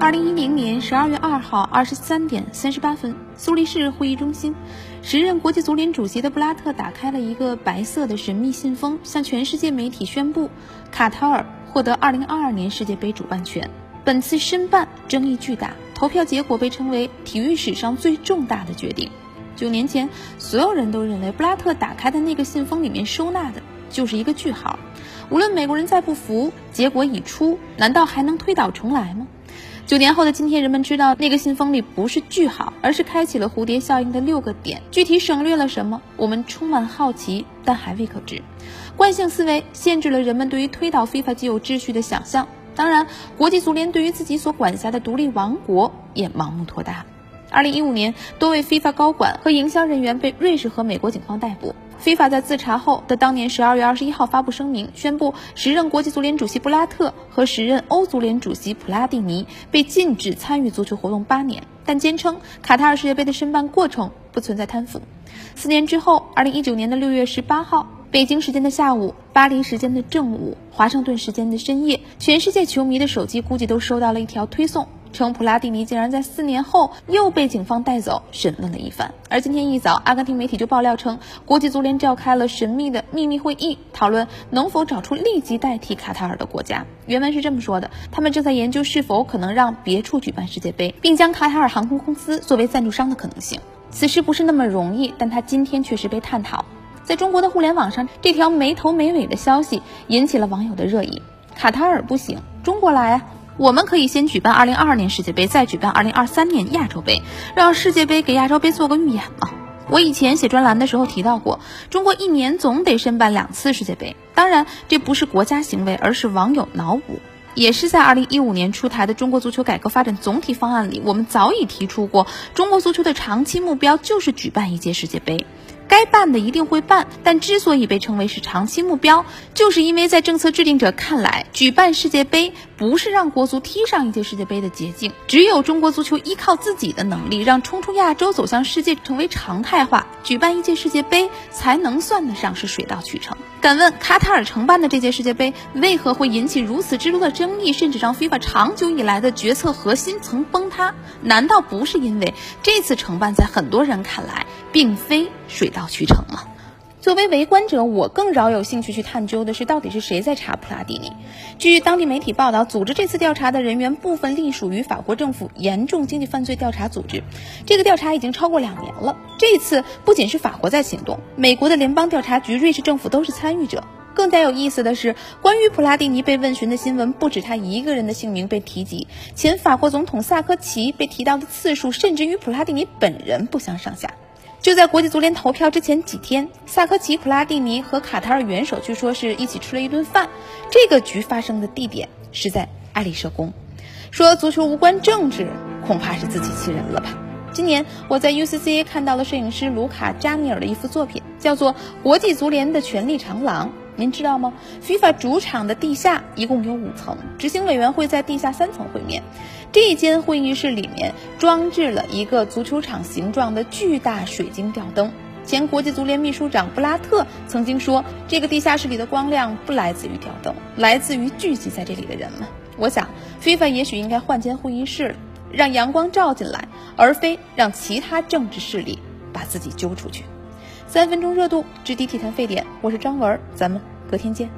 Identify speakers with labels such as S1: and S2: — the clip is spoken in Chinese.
S1: 二零一零年十二月二号二十三点三十八分，苏黎世会议中心，时任国际足联主席的布拉特打开了一个白色的神秘信封，向全世界媒体宣布，卡塔尔获得二零二二年世界杯主办权。本次申办争议巨大，投票结果被称为体育史上最重大的决定。九年前，所有人都认为布拉特打开的那个信封里面收纳的就是一个句号。无论美国人再不服，结果已出，难道还能推倒重来吗？九年后的今天，人们知道那个信封里不是句号，而是开启了蝴蝶效应的六个点。具体省略了什么，我们充满好奇，但还未可知。惯性思维限制了人们对于推倒非法既有秩序的想象。当然，国际足联对于自己所管辖的独立王国也盲目拖大。二零一五年，多位 FIFA 高管和营销人员被瑞士和美国警方逮捕。FIFA 在自查后的当年十二月二十一号发布声明，宣布时任国际足联主席布拉特和时任欧足联主席普拉蒂尼被禁止参与足球活动八年，但坚称卡塔尔世界杯的申办过程不存在贪腐。四年之后，二零一九年的六月十八号，北京时间的下午，巴黎时间的正午，华盛顿时间的深夜，全世界球迷的手机估计都收到了一条推送。称普拉蒂尼竟然在四年后又被警方带走审问了一番，而今天一早，阿根廷媒体就爆料称，国际足联召开了神秘的秘密会议，讨论能否找出立即代替卡塔尔的国家。原文是这么说的：他们正在研究是否可能让别处举办世界杯，并将卡塔尔航空公司作为赞助商的可能性。此事不是那么容易，但他今天确实被探讨。在中国的互联网上，这条没头没尾的消息引起了网友的热议。卡塔尔不行，中国来啊！我们可以先举办二零二二年世界杯，再举办二零二三年亚洲杯，让世界杯给亚洲杯做个预演嘛。我以前写专栏的时候提到过，中国一年总得申办两次世界杯。当然，这不是国家行为，而是网友脑补。也是在二零一五年出台的中国足球改革发展总体方案里，我们早已提出过，中国足球的长期目标就是举办一届世界杯。该办的一定会办，但之所以被称为是长期目标，就是因为在政策制定者看来，举办世界杯不是让国足踢上一届世界杯的捷径。只有中国足球依靠自己的能力，让冲出亚洲、走向世界成为常态化，举办一届世界杯才能算得上是水到渠成。敢问卡塔尔承办的这届世界杯为何会引起如此之多的争议，甚至让 FIFA 长久以来的决策核心层崩塌？难道不是因为这次承办在很多人看来并非水到渠成嘛？作为围观者，我更饶有兴趣去探究的是，到底是谁在查普拉蒂尼？据当地媒体报道，组织这次调查的人员部分隶属于法国政府严重经济犯罪调查组织。这个调查已经超过两年了。这次不仅是法国在行动，美国的联邦调查局、瑞士政府都是参与者。更加有意思的是，关于普拉蒂尼被问询的新闻，不止他一个人的姓名被提及，前法国总统萨科齐被提到的次数，甚至与普拉蒂尼本人不相上下。就在国际足联投票之前几天，萨科齐、普拉蒂尼和卡塔尔元首据说是一起吃了一顿饭。这个局发生的地点是在爱丽舍宫。说足球无关政治，恐怕是自欺欺人了吧？今年我在 UCCA 看到了摄影师卢卡扎尼尔的一幅作品，叫做《国际足联的权力长廊》。您知道吗？FIFA 主场的地下一共有五层，执行委员会在地下三层会面。这间会议室里面装置了一个足球场形状的巨大水晶吊灯。前国际足联秘书长布拉特曾经说，这个地下室里的光亮不来自于吊灯，来自于聚集在这里的人们。我想，FIFA 也许应该换间会议室，让阳光照进来，而非让其他政治势力把自己揪出去。三分钟热度，直抵体坛沸点，我是张文，咱们隔天见。